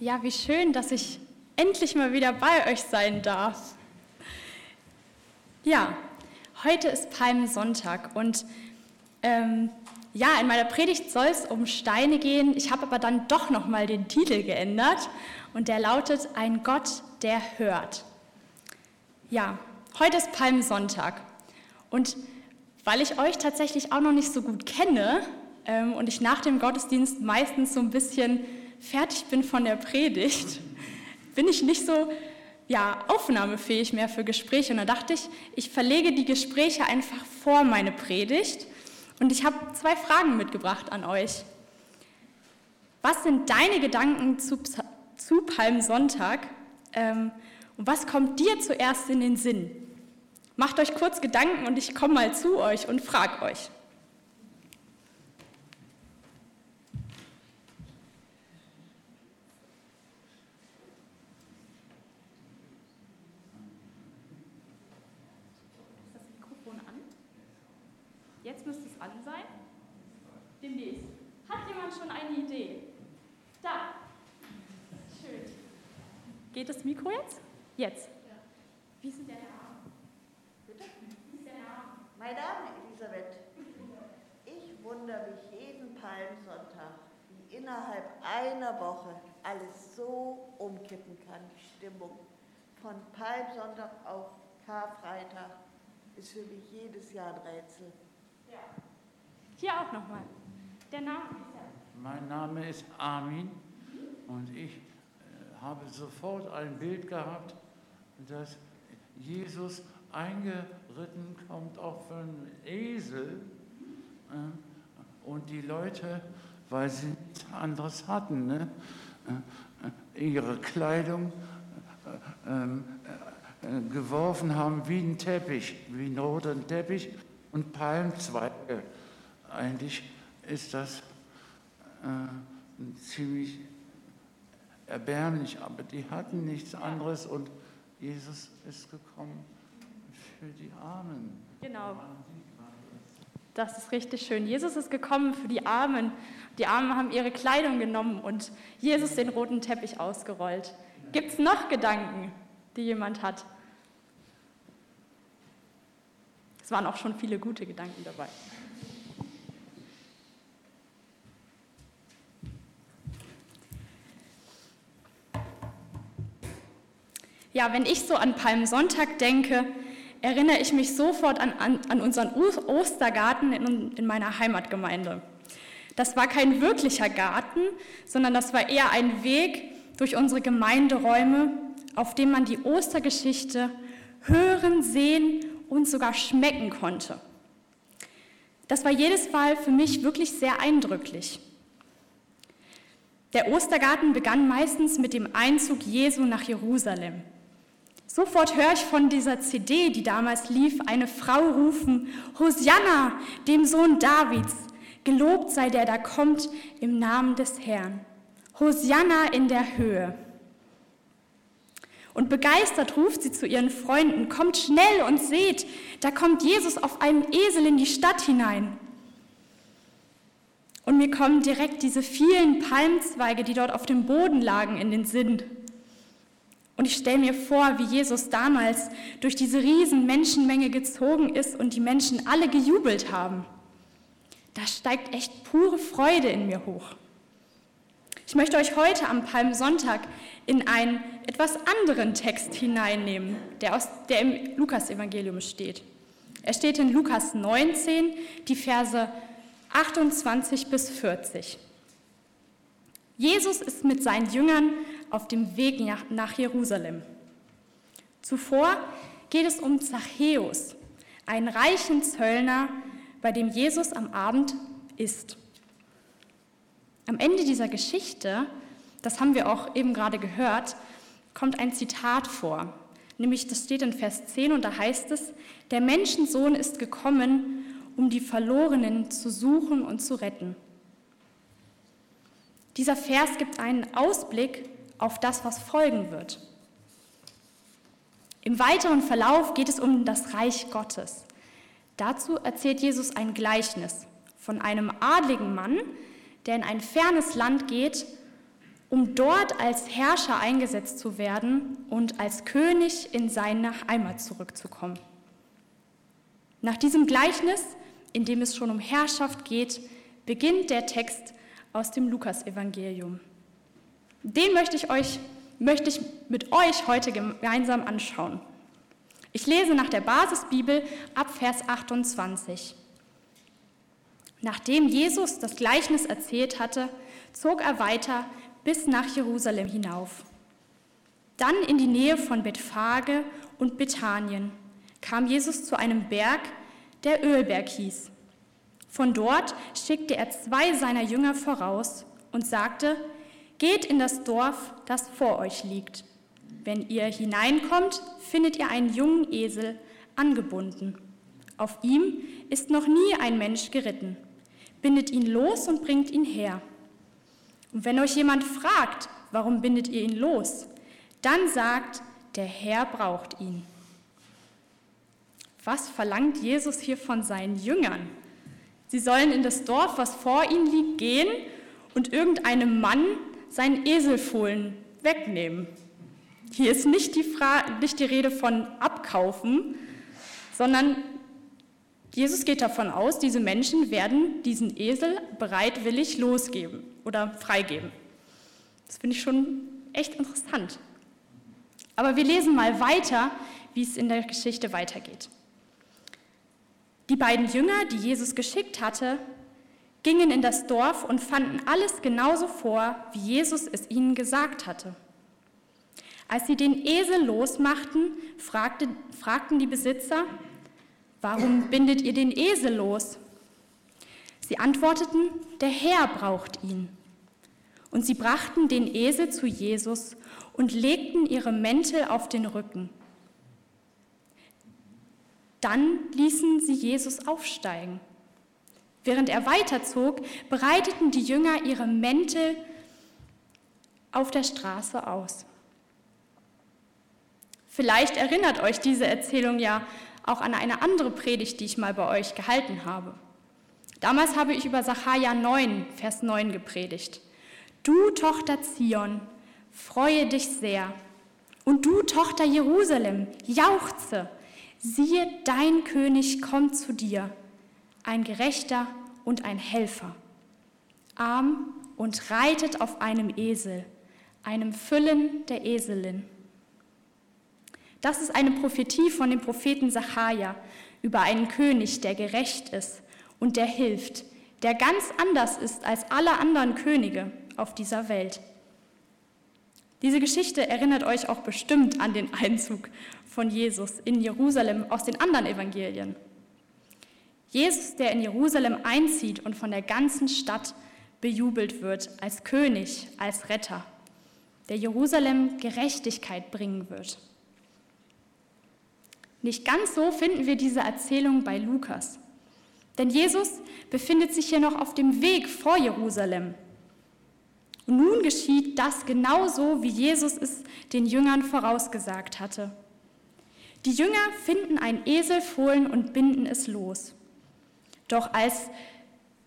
Ja, wie schön, dass ich endlich mal wieder bei euch sein darf. Ja, heute ist Palmsonntag und ähm, ja, in meiner Predigt soll es um Steine gehen. Ich habe aber dann doch noch mal den Titel geändert und der lautet Ein Gott, der hört. Ja, heute ist Palmsonntag und weil ich euch tatsächlich auch noch nicht so gut kenne ähm, und ich nach dem Gottesdienst meistens so ein bisschen fertig bin von der Predigt, bin ich nicht so ja, aufnahmefähig mehr für Gespräche. Und da dachte ich, ich verlege die Gespräche einfach vor meine Predigt. Und ich habe zwei Fragen mitgebracht an euch. Was sind deine Gedanken zu, zu Palmsonntag? Ähm, und was kommt dir zuerst in den Sinn? Macht euch kurz Gedanken und ich komme mal zu euch und frage euch. Jetzt müsste es an sein. Demnächst. Hat jemand schon eine Idee? Da. Schön. Geht das Mikro jetzt? Ja. Wie ist denn der Name? Bitte? Wie ist der Name? Mein Name Elisabeth. Ich wundere mich jeden Palmsonntag, wie innerhalb einer Woche alles so umkippen kann, die Stimmung. Von Palmsonntag auf Karfreitag ist für mich jedes Jahr ein Rätsel. Hier auch nochmal. Der Name ist ja. Mein Name ist Armin und ich äh, habe sofort ein Bild gehabt, dass Jesus eingeritten kommt auf einen Esel äh, und die Leute, weil sie nichts anderes hatten, ne, äh, ihre Kleidung ähm, geworfen haben wie ein Teppich, wie ein roter Teppich und Palmzweige. Eigentlich ist das äh, ziemlich erbärmlich, aber die hatten nichts anderes und Jesus ist gekommen für die Armen. Genau. Das ist richtig schön. Jesus ist gekommen für die Armen. Die Armen haben ihre Kleidung genommen und Jesus den roten Teppich ausgerollt. Gibt es noch Gedanken, die jemand hat? Es waren auch schon viele gute Gedanken dabei. Ja, wenn ich so an Palmsonntag denke, erinnere ich mich sofort an, an, an unseren Ostergarten in, in meiner Heimatgemeinde. Das war kein wirklicher Garten, sondern das war eher ein Weg durch unsere Gemeinderäume, auf dem man die Ostergeschichte hören, sehen und sogar schmecken konnte. Das war jedes Mal für mich wirklich sehr eindrücklich. Der Ostergarten begann meistens mit dem Einzug Jesu nach Jerusalem. Sofort höre ich von dieser CD, die damals lief, eine Frau rufen, Hosianna, dem Sohn Davids, gelobt sei der, da kommt im Namen des Herrn. Hosianna in der Höhe. Und begeistert ruft sie zu ihren Freunden, kommt schnell und seht, da kommt Jesus auf einem Esel in die Stadt hinein. Und mir kommen direkt diese vielen Palmzweige, die dort auf dem Boden lagen, in den Sinn. Und ich stelle mir vor, wie Jesus damals durch diese riesen Menschenmenge gezogen ist und die Menschen alle gejubelt haben. Da steigt echt pure Freude in mir hoch. Ich möchte euch heute am Palmsonntag in einen etwas anderen Text hineinnehmen, der, aus, der im Lukasevangelium steht. Er steht in Lukas 19, die Verse 28 bis 40. Jesus ist mit seinen Jüngern auf dem Weg nach Jerusalem. Zuvor geht es um Zachäus, einen reichen Zöllner, bei dem Jesus am Abend ist. Am Ende dieser Geschichte, das haben wir auch eben gerade gehört, kommt ein Zitat vor. Nämlich, das steht in Vers 10 und da heißt es, der Menschensohn ist gekommen, um die Verlorenen zu suchen und zu retten. Dieser Vers gibt einen Ausblick auf das, was folgen wird. Im weiteren Verlauf geht es um das Reich Gottes. Dazu erzählt Jesus ein Gleichnis von einem adligen Mann, der in ein fernes Land geht, um dort als Herrscher eingesetzt zu werden und als König in seine Heimat zurückzukommen. Nach diesem Gleichnis, in dem es schon um Herrschaft geht, beginnt der Text aus dem Lukasevangelium. Den möchte ich, euch, möchte ich mit euch heute gemeinsam anschauen. Ich lese nach der Basisbibel ab Vers 28. Nachdem Jesus das Gleichnis erzählt hatte, zog er weiter bis nach Jerusalem hinauf. Dann in die Nähe von Bethphage und Bethanien kam Jesus zu einem Berg, der Ölberg hieß. Von dort schickte er zwei seiner Jünger voraus und sagte, Geht in das Dorf, das vor euch liegt. Wenn ihr hineinkommt, findet ihr einen jungen Esel angebunden. Auf ihm ist noch nie ein Mensch geritten. Bindet ihn los und bringt ihn her. Und wenn euch jemand fragt, warum bindet ihr ihn los, dann sagt, der Herr braucht ihn. Was verlangt Jesus hier von seinen Jüngern? Sie sollen in das Dorf, was vor ihnen liegt, gehen und irgendeinem Mann seinen Eselfohlen wegnehmen. Hier ist nicht die, nicht die Rede von abkaufen, sondern Jesus geht davon aus, diese Menschen werden diesen Esel bereitwillig losgeben oder freigeben. Das finde ich schon echt interessant. Aber wir lesen mal weiter, wie es in der Geschichte weitergeht. Die beiden Jünger, die Jesus geschickt hatte, gingen in das Dorf und fanden alles genauso vor, wie Jesus es ihnen gesagt hatte. Als sie den Esel losmachten, fragte, fragten die Besitzer, Warum bindet ihr den Esel los? Sie antworteten, der Herr braucht ihn. Und sie brachten den Esel zu Jesus und legten ihre Mäntel auf den Rücken. Dann ließen sie Jesus aufsteigen. Während er weiterzog, breiteten die Jünger ihre Mäntel auf der Straße aus. Vielleicht erinnert euch diese Erzählung ja auch an eine andere Predigt, die ich mal bei euch gehalten habe. Damals habe ich über Sacharja 9, Vers 9 gepredigt. Du, Tochter Zion, freue dich sehr. Und du, Tochter Jerusalem, jauchze. Siehe, dein König kommt zu dir, ein Gerechter und ein Helfer, arm und reitet auf einem Esel, einem Füllen der Eselin. Das ist eine Prophetie von dem Propheten Sacharja über einen König, der gerecht ist und der hilft, der ganz anders ist als alle anderen Könige auf dieser Welt. Diese Geschichte erinnert euch auch bestimmt an den Einzug von Jesus in Jerusalem aus den anderen Evangelien. Jesus, der in Jerusalem einzieht und von der ganzen Stadt bejubelt wird als König, als Retter, der Jerusalem Gerechtigkeit bringen wird. Nicht ganz so finden wir diese Erzählung bei Lukas. Denn Jesus befindet sich hier noch auf dem Weg vor Jerusalem. Und nun geschieht das genauso, wie Jesus es den Jüngern vorausgesagt hatte. Die Jünger finden ein Eselfohlen und binden es los. Doch als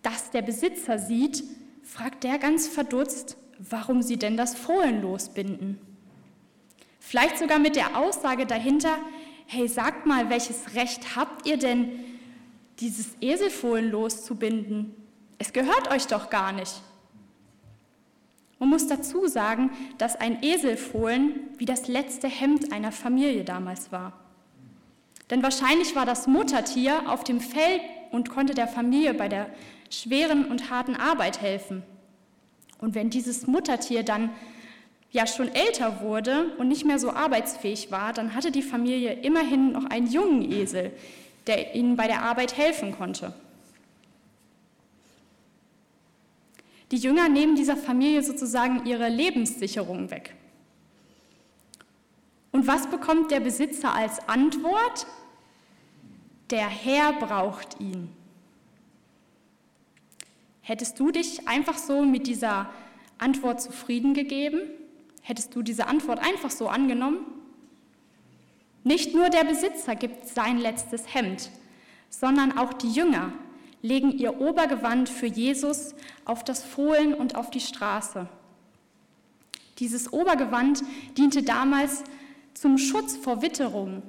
das der Besitzer sieht, fragt der ganz verdutzt, warum sie denn das Fohlen losbinden. Vielleicht sogar mit der Aussage dahinter, hey, sagt mal, welches Recht habt ihr denn, dieses Eselfohlen loszubinden? Es gehört euch doch gar nicht. Man muss dazu sagen, dass ein Eselfohlen wie das letzte Hemd einer Familie damals war. Denn wahrscheinlich war das Muttertier auf dem Feld und konnte der Familie bei der schweren und harten Arbeit helfen. Und wenn dieses Muttertier dann ja schon älter wurde und nicht mehr so arbeitsfähig war, dann hatte die Familie immerhin noch einen jungen Esel, der ihnen bei der Arbeit helfen konnte. Die Jünger nehmen dieser Familie sozusagen ihre Lebenssicherung weg. Und was bekommt der Besitzer als Antwort? Der Herr braucht ihn. Hättest du dich einfach so mit dieser Antwort zufrieden gegeben? Hättest du diese Antwort einfach so angenommen? Nicht nur der Besitzer gibt sein letztes Hemd, sondern auch die Jünger legen ihr Obergewand für Jesus auf das Fohlen und auf die Straße. Dieses Obergewand diente damals zum Schutz vor Witterungen.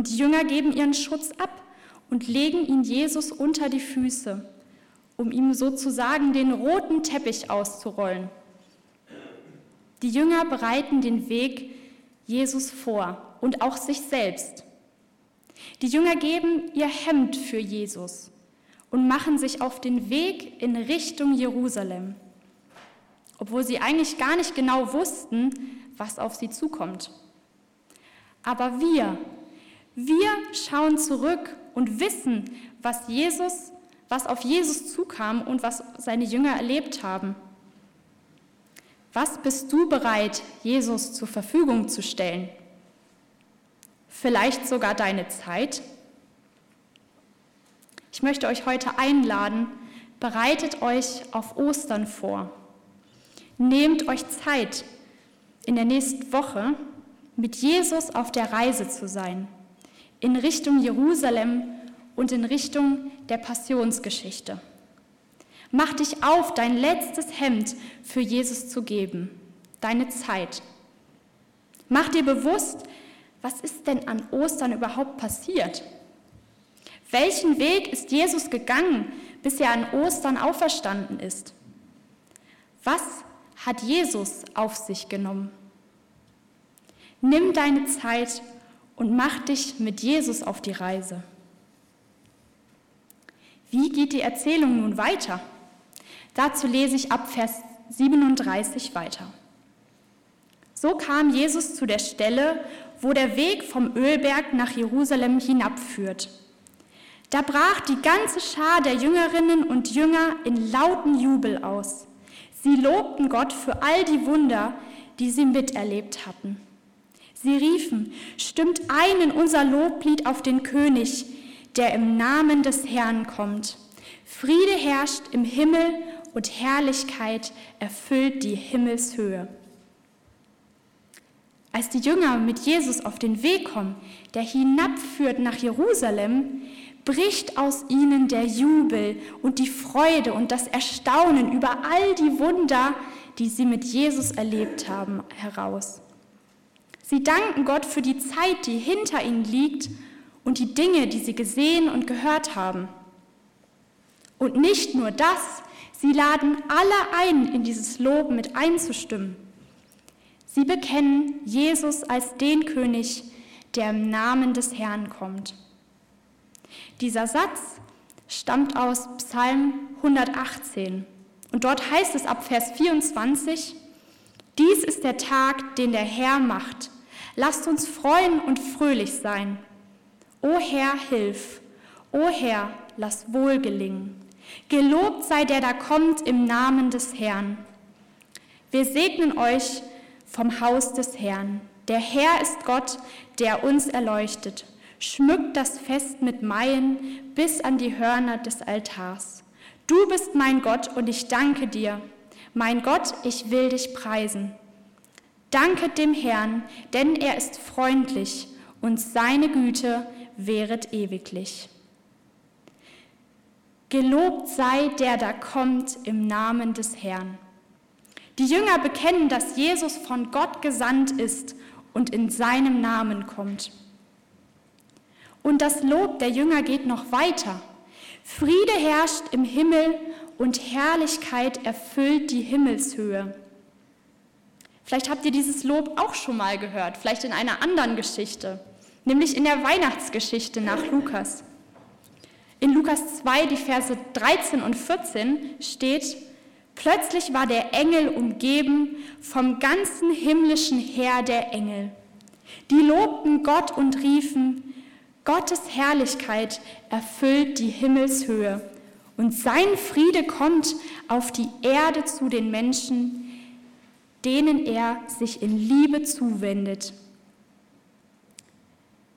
Und die Jünger geben ihren Schutz ab und legen ihn Jesus unter die Füße, um ihm sozusagen den roten Teppich auszurollen. Die Jünger bereiten den Weg Jesus vor und auch sich selbst. Die Jünger geben ihr Hemd für Jesus und machen sich auf den Weg in Richtung Jerusalem, obwohl sie eigentlich gar nicht genau wussten, was auf sie zukommt. Aber wir, wir schauen zurück und wissen, was Jesus, was auf Jesus zukam und was seine Jünger erlebt haben. Was bist du bereit, Jesus zur Verfügung zu stellen? Vielleicht sogar deine Zeit? Ich möchte euch heute einladen, bereitet euch auf Ostern vor. Nehmt euch Zeit, in der nächsten Woche mit Jesus auf der Reise zu sein, in Richtung Jerusalem und in Richtung der Passionsgeschichte. Mach dich auf, dein letztes Hemd für Jesus zu geben, deine Zeit. Mach dir bewusst, was ist denn an Ostern überhaupt passiert? Welchen Weg ist Jesus gegangen, bis er an Ostern auferstanden ist? Was hat Jesus auf sich genommen? Nimm deine Zeit und mach dich mit Jesus auf die Reise. Wie geht die Erzählung nun weiter? Dazu lese ich ab Vers 37 weiter. So kam Jesus zu der Stelle, wo der Weg vom Ölberg nach Jerusalem hinabführt. Da brach die ganze Schar der Jüngerinnen und Jünger in lauten Jubel aus. Sie lobten Gott für all die Wunder, die sie miterlebt hatten. Sie riefen, stimmt ein in unser Loblied auf den König, der im Namen des Herrn kommt. Friede herrscht im Himmel und Herrlichkeit erfüllt die Himmelshöhe. Als die Jünger mit Jesus auf den Weg kommen, der hinabführt nach Jerusalem, bricht aus ihnen der Jubel und die Freude und das Erstaunen über all die Wunder, die sie mit Jesus erlebt haben, heraus. Sie danken Gott für die Zeit, die hinter ihnen liegt und die Dinge, die sie gesehen und gehört haben. Und nicht nur das, sie laden alle ein, in dieses Lob mit einzustimmen. Sie bekennen Jesus als den König, der im Namen des Herrn kommt. Dieser Satz stammt aus Psalm 118 und dort heißt es ab Vers 24, dies ist der Tag, den der Herr macht. Lasst uns freuen und fröhlich sein. O Herr, hilf. O Herr, lass wohl gelingen. Gelobt sei der da kommt im Namen des Herrn. Wir segnen euch vom Haus des Herrn. Der Herr ist Gott, der uns erleuchtet. Schmückt das Fest mit Maien bis an die Hörner des Altars. Du bist mein Gott und ich danke dir. Mein Gott, ich will dich preisen. Danket dem Herrn, denn er ist freundlich und seine Güte wäret ewiglich. Gelobt sei der da kommt im Namen des Herrn. Die Jünger bekennen, dass Jesus von Gott gesandt ist und in seinem Namen kommt. Und das Lob der Jünger geht noch weiter. Friede herrscht im Himmel und Herrlichkeit erfüllt die Himmelshöhe. Vielleicht habt ihr dieses Lob auch schon mal gehört, vielleicht in einer anderen Geschichte, nämlich in der Weihnachtsgeschichte nach Lukas. In Lukas 2, die Verse 13 und 14 steht, Plötzlich war der Engel umgeben vom ganzen himmlischen Heer der Engel. Die lobten Gott und riefen, Gottes Herrlichkeit erfüllt die Himmelshöhe und sein Friede kommt auf die Erde zu den Menschen, denen er sich in Liebe zuwendet.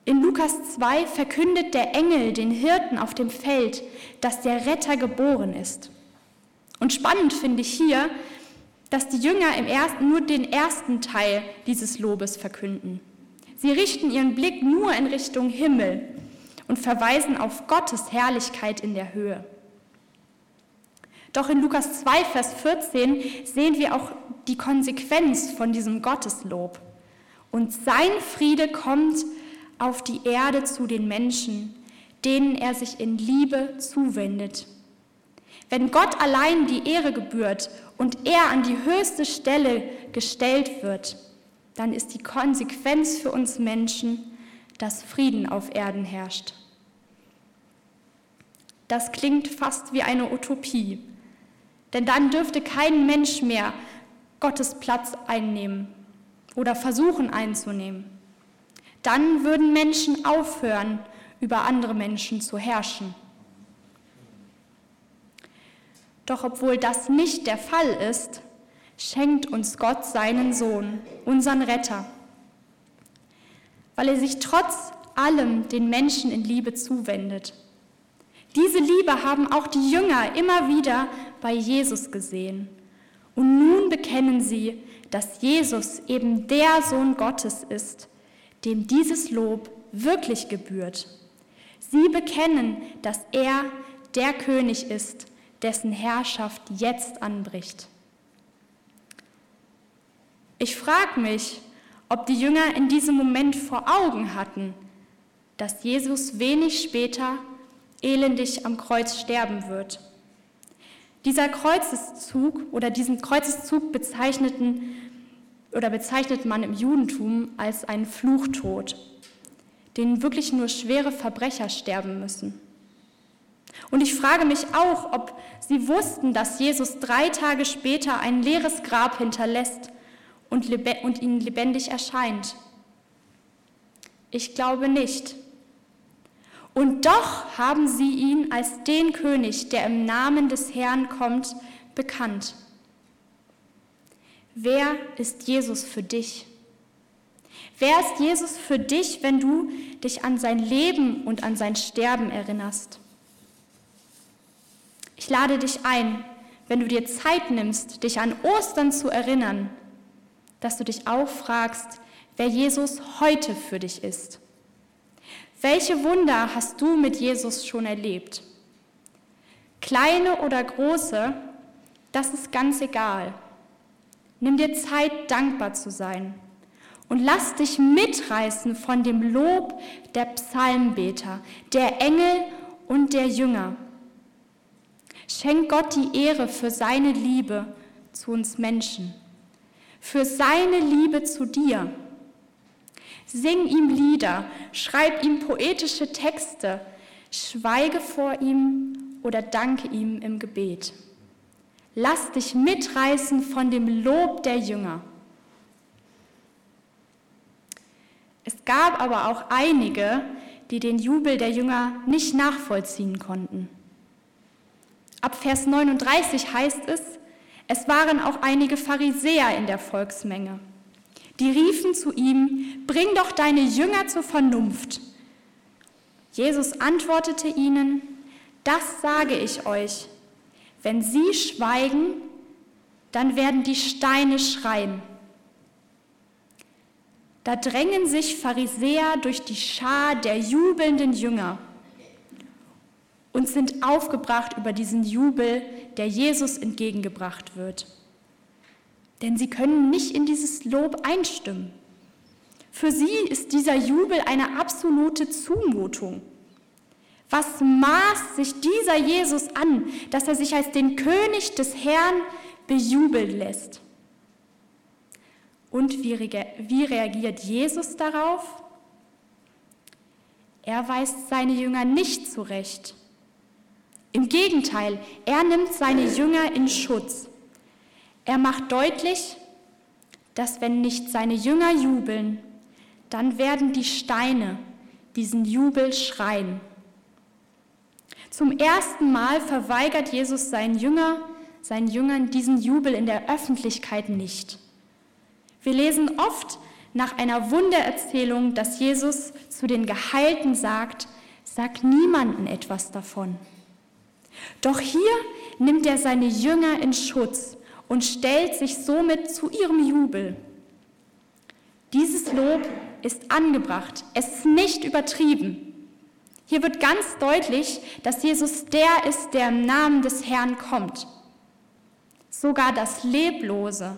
In Lukas 2 verkündet der Engel den Hirten auf dem Feld, dass der Retter geboren ist. Und spannend finde ich hier, dass die Jünger im ersten, nur den ersten Teil dieses Lobes verkünden. Sie richten ihren Blick nur in Richtung Himmel und verweisen auf Gottes Herrlichkeit in der Höhe. Doch in Lukas 2, Vers 14 sehen wir auch die Konsequenz von diesem Gotteslob. Und sein Friede kommt auf die Erde zu den Menschen, denen er sich in Liebe zuwendet. Wenn Gott allein die Ehre gebührt und er an die höchste Stelle gestellt wird, dann ist die Konsequenz für uns Menschen, dass Frieden auf Erden herrscht. Das klingt fast wie eine Utopie, denn dann dürfte kein Mensch mehr Gottes Platz einnehmen oder versuchen einzunehmen. Dann würden Menschen aufhören, über andere Menschen zu herrschen. Doch obwohl das nicht der Fall ist, schenkt uns Gott seinen Sohn, unseren Retter, weil er sich trotz allem den Menschen in Liebe zuwendet. Diese Liebe haben auch die Jünger immer wieder bei Jesus gesehen. Und nun bekennen sie, dass Jesus eben der Sohn Gottes ist, dem dieses Lob wirklich gebührt. Sie bekennen, dass er der König ist, dessen Herrschaft jetzt anbricht. Ich frage mich, ob die Jünger in diesem Moment vor Augen hatten, dass Jesus wenig später elendig am Kreuz sterben wird. Dieser Kreuzeszug oder diesen Kreuzeszug bezeichneten oder bezeichnet man im Judentum als einen Fluchtod, den wirklich nur schwere Verbrecher sterben müssen. Und ich frage mich auch, ob sie wussten, dass Jesus drei Tage später ein leeres Grab hinterlässt und, und ihnen lebendig erscheint. Ich glaube nicht. Und doch haben sie ihn als den König, der im Namen des Herrn kommt, bekannt. Wer ist Jesus für dich? Wer ist Jesus für dich, wenn du dich an sein Leben und an sein Sterben erinnerst? Ich lade dich ein, wenn du dir Zeit nimmst, dich an Ostern zu erinnern, dass du dich auch fragst, wer Jesus heute für dich ist. Welche Wunder hast du mit Jesus schon erlebt? Kleine oder große, das ist ganz egal. Nimm dir Zeit, dankbar zu sein. Und lass dich mitreißen von dem Lob der Psalmbeter, der Engel und der Jünger. Schenk Gott die Ehre für seine Liebe zu uns Menschen, für seine Liebe zu dir. Sing ihm Lieder, schreib ihm poetische Texte, schweige vor ihm oder danke ihm im Gebet. Lass dich mitreißen von dem Lob der Jünger. Es gab aber auch einige, die den Jubel der Jünger nicht nachvollziehen konnten. Ab Vers 39 heißt es, es waren auch einige Pharisäer in der Volksmenge. Die riefen zu ihm, bring doch deine Jünger zur Vernunft. Jesus antwortete ihnen, das sage ich euch, wenn sie schweigen, dann werden die Steine schreien. Da drängen sich Pharisäer durch die Schar der jubelnden Jünger und sind aufgebracht über diesen Jubel, der Jesus entgegengebracht wird denn sie können nicht in dieses Lob einstimmen. Für sie ist dieser Jubel eine absolute Zumutung. Was maßt sich dieser Jesus an, dass er sich als den König des Herrn bejubeln lässt? Und wie, reagiert Jesus darauf? Er weist seine Jünger nicht zurecht. Im Gegenteil, er nimmt seine Jünger in Schutz. Er macht deutlich, dass wenn nicht seine Jünger jubeln, dann werden die Steine diesen Jubel schreien. Zum ersten Mal verweigert Jesus seinen, Jünger, seinen Jüngern diesen Jubel in der Öffentlichkeit nicht. Wir lesen oft nach einer Wundererzählung, dass Jesus zu den Geheilten sagt, sag niemanden etwas davon. Doch hier nimmt er seine Jünger in Schutz und stellt sich somit zu ihrem Jubel. Dieses Lob ist angebracht, es ist nicht übertrieben. Hier wird ganz deutlich, dass Jesus der ist, der im Namen des Herrn kommt. sogar das Leblose,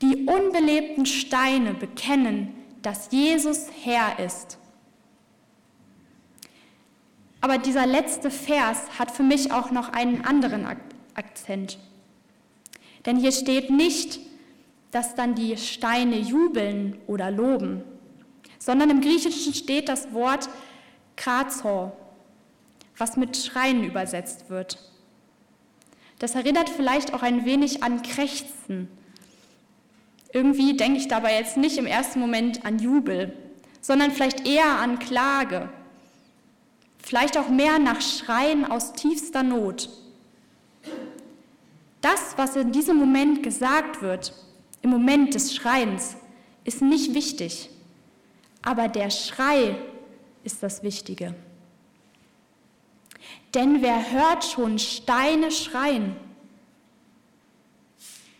die unbelebten Steine bekennen, dass Jesus Herr ist. Aber dieser letzte Vers hat für mich auch noch einen anderen Akzent. Denn hier steht nicht, dass dann die Steine jubeln oder loben, sondern im Griechischen steht das Wort krazor, was mit Schreien übersetzt wird. Das erinnert vielleicht auch ein wenig an Krächzen. Irgendwie denke ich dabei jetzt nicht im ersten Moment an Jubel, sondern vielleicht eher an Klage. Vielleicht auch mehr nach Schreien aus tiefster Not. Das, was in diesem Moment gesagt wird, im Moment des Schreiens, ist nicht wichtig. Aber der Schrei ist das Wichtige. Denn wer hört schon Steine schreien?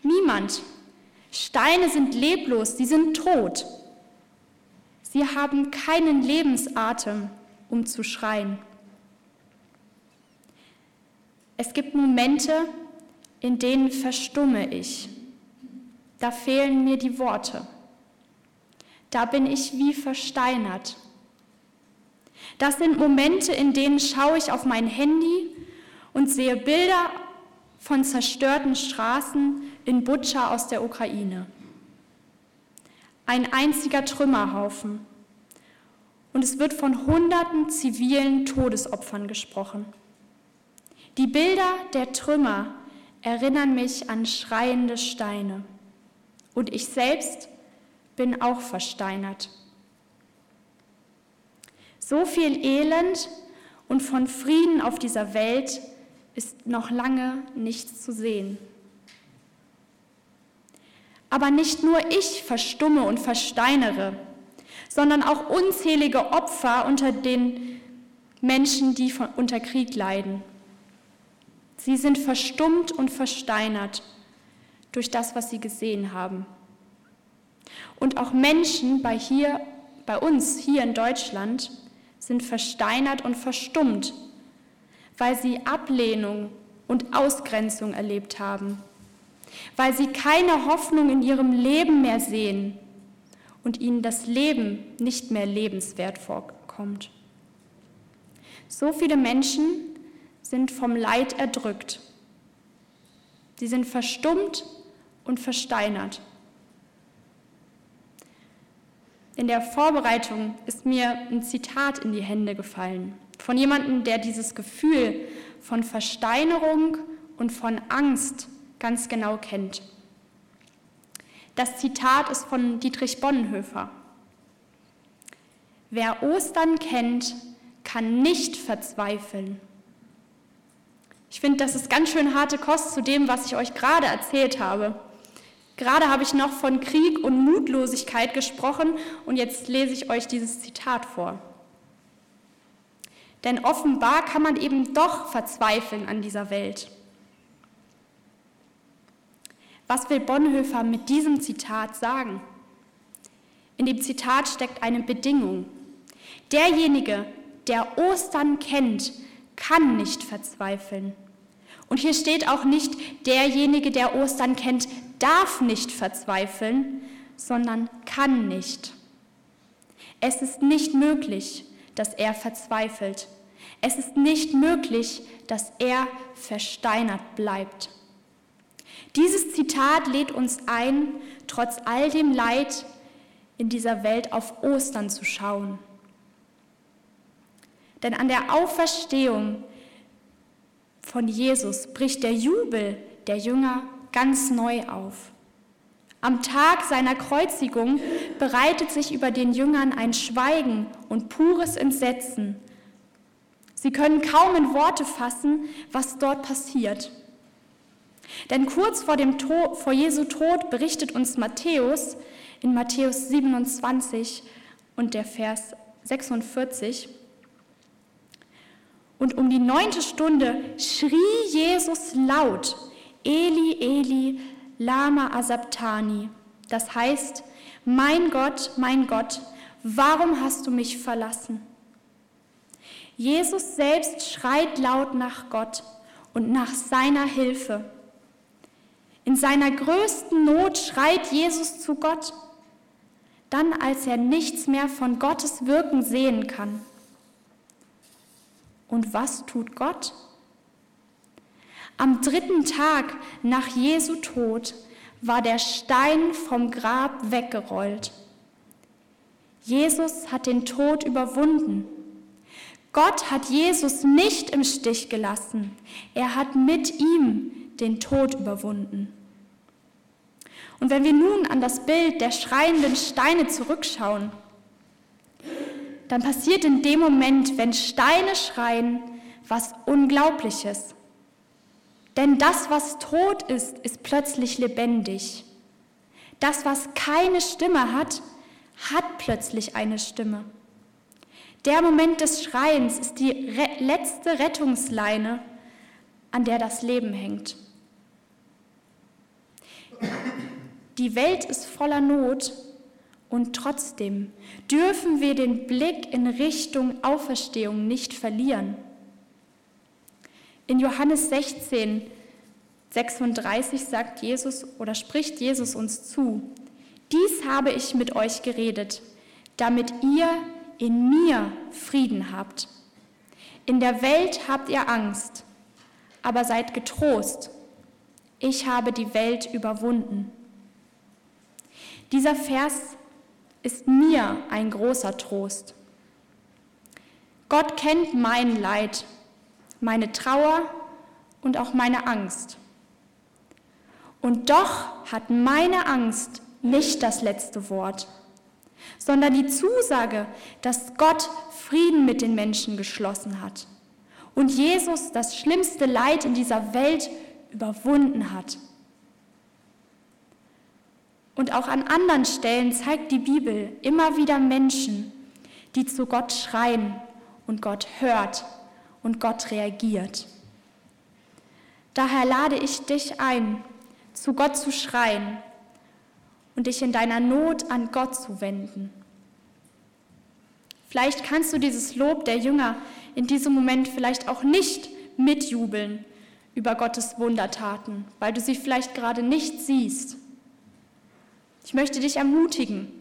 Niemand. Steine sind leblos, sie sind tot. Sie haben keinen Lebensatem, um zu schreien. Es gibt Momente, in denen verstumme ich. Da fehlen mir die Worte. Da bin ich wie versteinert. Das sind Momente, in denen schaue ich auf mein Handy und sehe Bilder von zerstörten Straßen in Butscha aus der Ukraine. Ein einziger Trümmerhaufen. Und es wird von hunderten zivilen Todesopfern gesprochen. Die Bilder der Trümmer erinnern mich an schreiende Steine. Und ich selbst bin auch versteinert. So viel Elend und von Frieden auf dieser Welt ist noch lange nicht zu sehen. Aber nicht nur ich verstumme und versteinere, sondern auch unzählige Opfer unter den Menschen, die von, unter Krieg leiden. Sie sind verstummt und versteinert durch das, was sie gesehen haben. Und auch Menschen bei, hier, bei uns hier in Deutschland sind versteinert und verstummt, weil sie Ablehnung und Ausgrenzung erlebt haben, weil sie keine Hoffnung in ihrem Leben mehr sehen und ihnen das Leben nicht mehr lebenswert vorkommt. So viele Menschen sind vom Leid erdrückt. Sie sind verstummt und versteinert. In der Vorbereitung ist mir ein Zitat in die Hände gefallen von jemandem, der dieses Gefühl von Versteinerung und von Angst ganz genau kennt. Das Zitat ist von Dietrich Bonhoeffer. Wer Ostern kennt, kann nicht verzweifeln. Ich finde, das ist ganz schön harte Kost zu dem, was ich euch gerade erzählt habe. Gerade habe ich noch von Krieg und Mutlosigkeit gesprochen und jetzt lese ich euch dieses Zitat vor. Denn offenbar kann man eben doch verzweifeln an dieser Welt. Was will Bonhoeffer mit diesem Zitat sagen? In dem Zitat steckt eine Bedingung. Derjenige, der Ostern kennt, kann nicht verzweifeln. Und hier steht auch nicht, derjenige, der Ostern kennt, darf nicht verzweifeln, sondern kann nicht. Es ist nicht möglich, dass er verzweifelt. Es ist nicht möglich, dass er versteinert bleibt. Dieses Zitat lädt uns ein, trotz all dem Leid in dieser Welt auf Ostern zu schauen. Denn an der Auferstehung von Jesus bricht der Jubel der Jünger ganz neu auf. Am Tag seiner Kreuzigung bereitet sich über den Jüngern ein Schweigen und pures Entsetzen. Sie können kaum in Worte fassen, was dort passiert. Denn kurz vor, dem Tod, vor Jesu Tod berichtet uns Matthäus in Matthäus 27 und der Vers 46, und um die neunte Stunde schrie Jesus laut, Eli, Eli, lama asabtani. Das heißt, mein Gott, mein Gott, warum hast du mich verlassen? Jesus selbst schreit laut nach Gott und nach seiner Hilfe. In seiner größten Not schreit Jesus zu Gott, dann als er nichts mehr von Gottes Wirken sehen kann. Und was tut Gott? Am dritten Tag nach Jesu Tod war der Stein vom Grab weggerollt. Jesus hat den Tod überwunden. Gott hat Jesus nicht im Stich gelassen. Er hat mit ihm den Tod überwunden. Und wenn wir nun an das Bild der schreienden Steine zurückschauen, dann passiert in dem Moment, wenn Steine schreien, was Unglaubliches. Denn das, was tot ist, ist plötzlich lebendig. Das, was keine Stimme hat, hat plötzlich eine Stimme. Der Moment des Schreiens ist die re letzte Rettungsleine, an der das Leben hängt. Die Welt ist voller Not und trotzdem dürfen wir den Blick in Richtung Auferstehung nicht verlieren. In Johannes 16, 36 sagt Jesus oder spricht Jesus uns zu, dies habe ich mit euch geredet, damit ihr in mir Frieden habt. In der Welt habt ihr Angst, aber seid getrost. Ich habe die Welt überwunden. Dieser Vers ist mir ein großer Trost. Gott kennt mein Leid meine Trauer und auch meine Angst. Und doch hat meine Angst nicht das letzte Wort, sondern die Zusage, dass Gott Frieden mit den Menschen geschlossen hat und Jesus das schlimmste Leid in dieser Welt überwunden hat. Und auch an anderen Stellen zeigt die Bibel immer wieder Menschen, die zu Gott schreien und Gott hört und Gott reagiert. Daher lade ich dich ein, zu Gott zu schreien und dich in deiner Not an Gott zu wenden. Vielleicht kannst du dieses Lob der Jünger in diesem Moment vielleicht auch nicht mitjubeln über Gottes Wundertaten, weil du sie vielleicht gerade nicht siehst. Ich möchte dich ermutigen,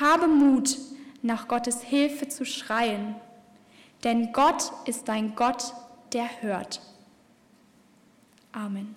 habe Mut, nach Gottes Hilfe zu schreien denn Gott ist ein Gott, der hört. Amen.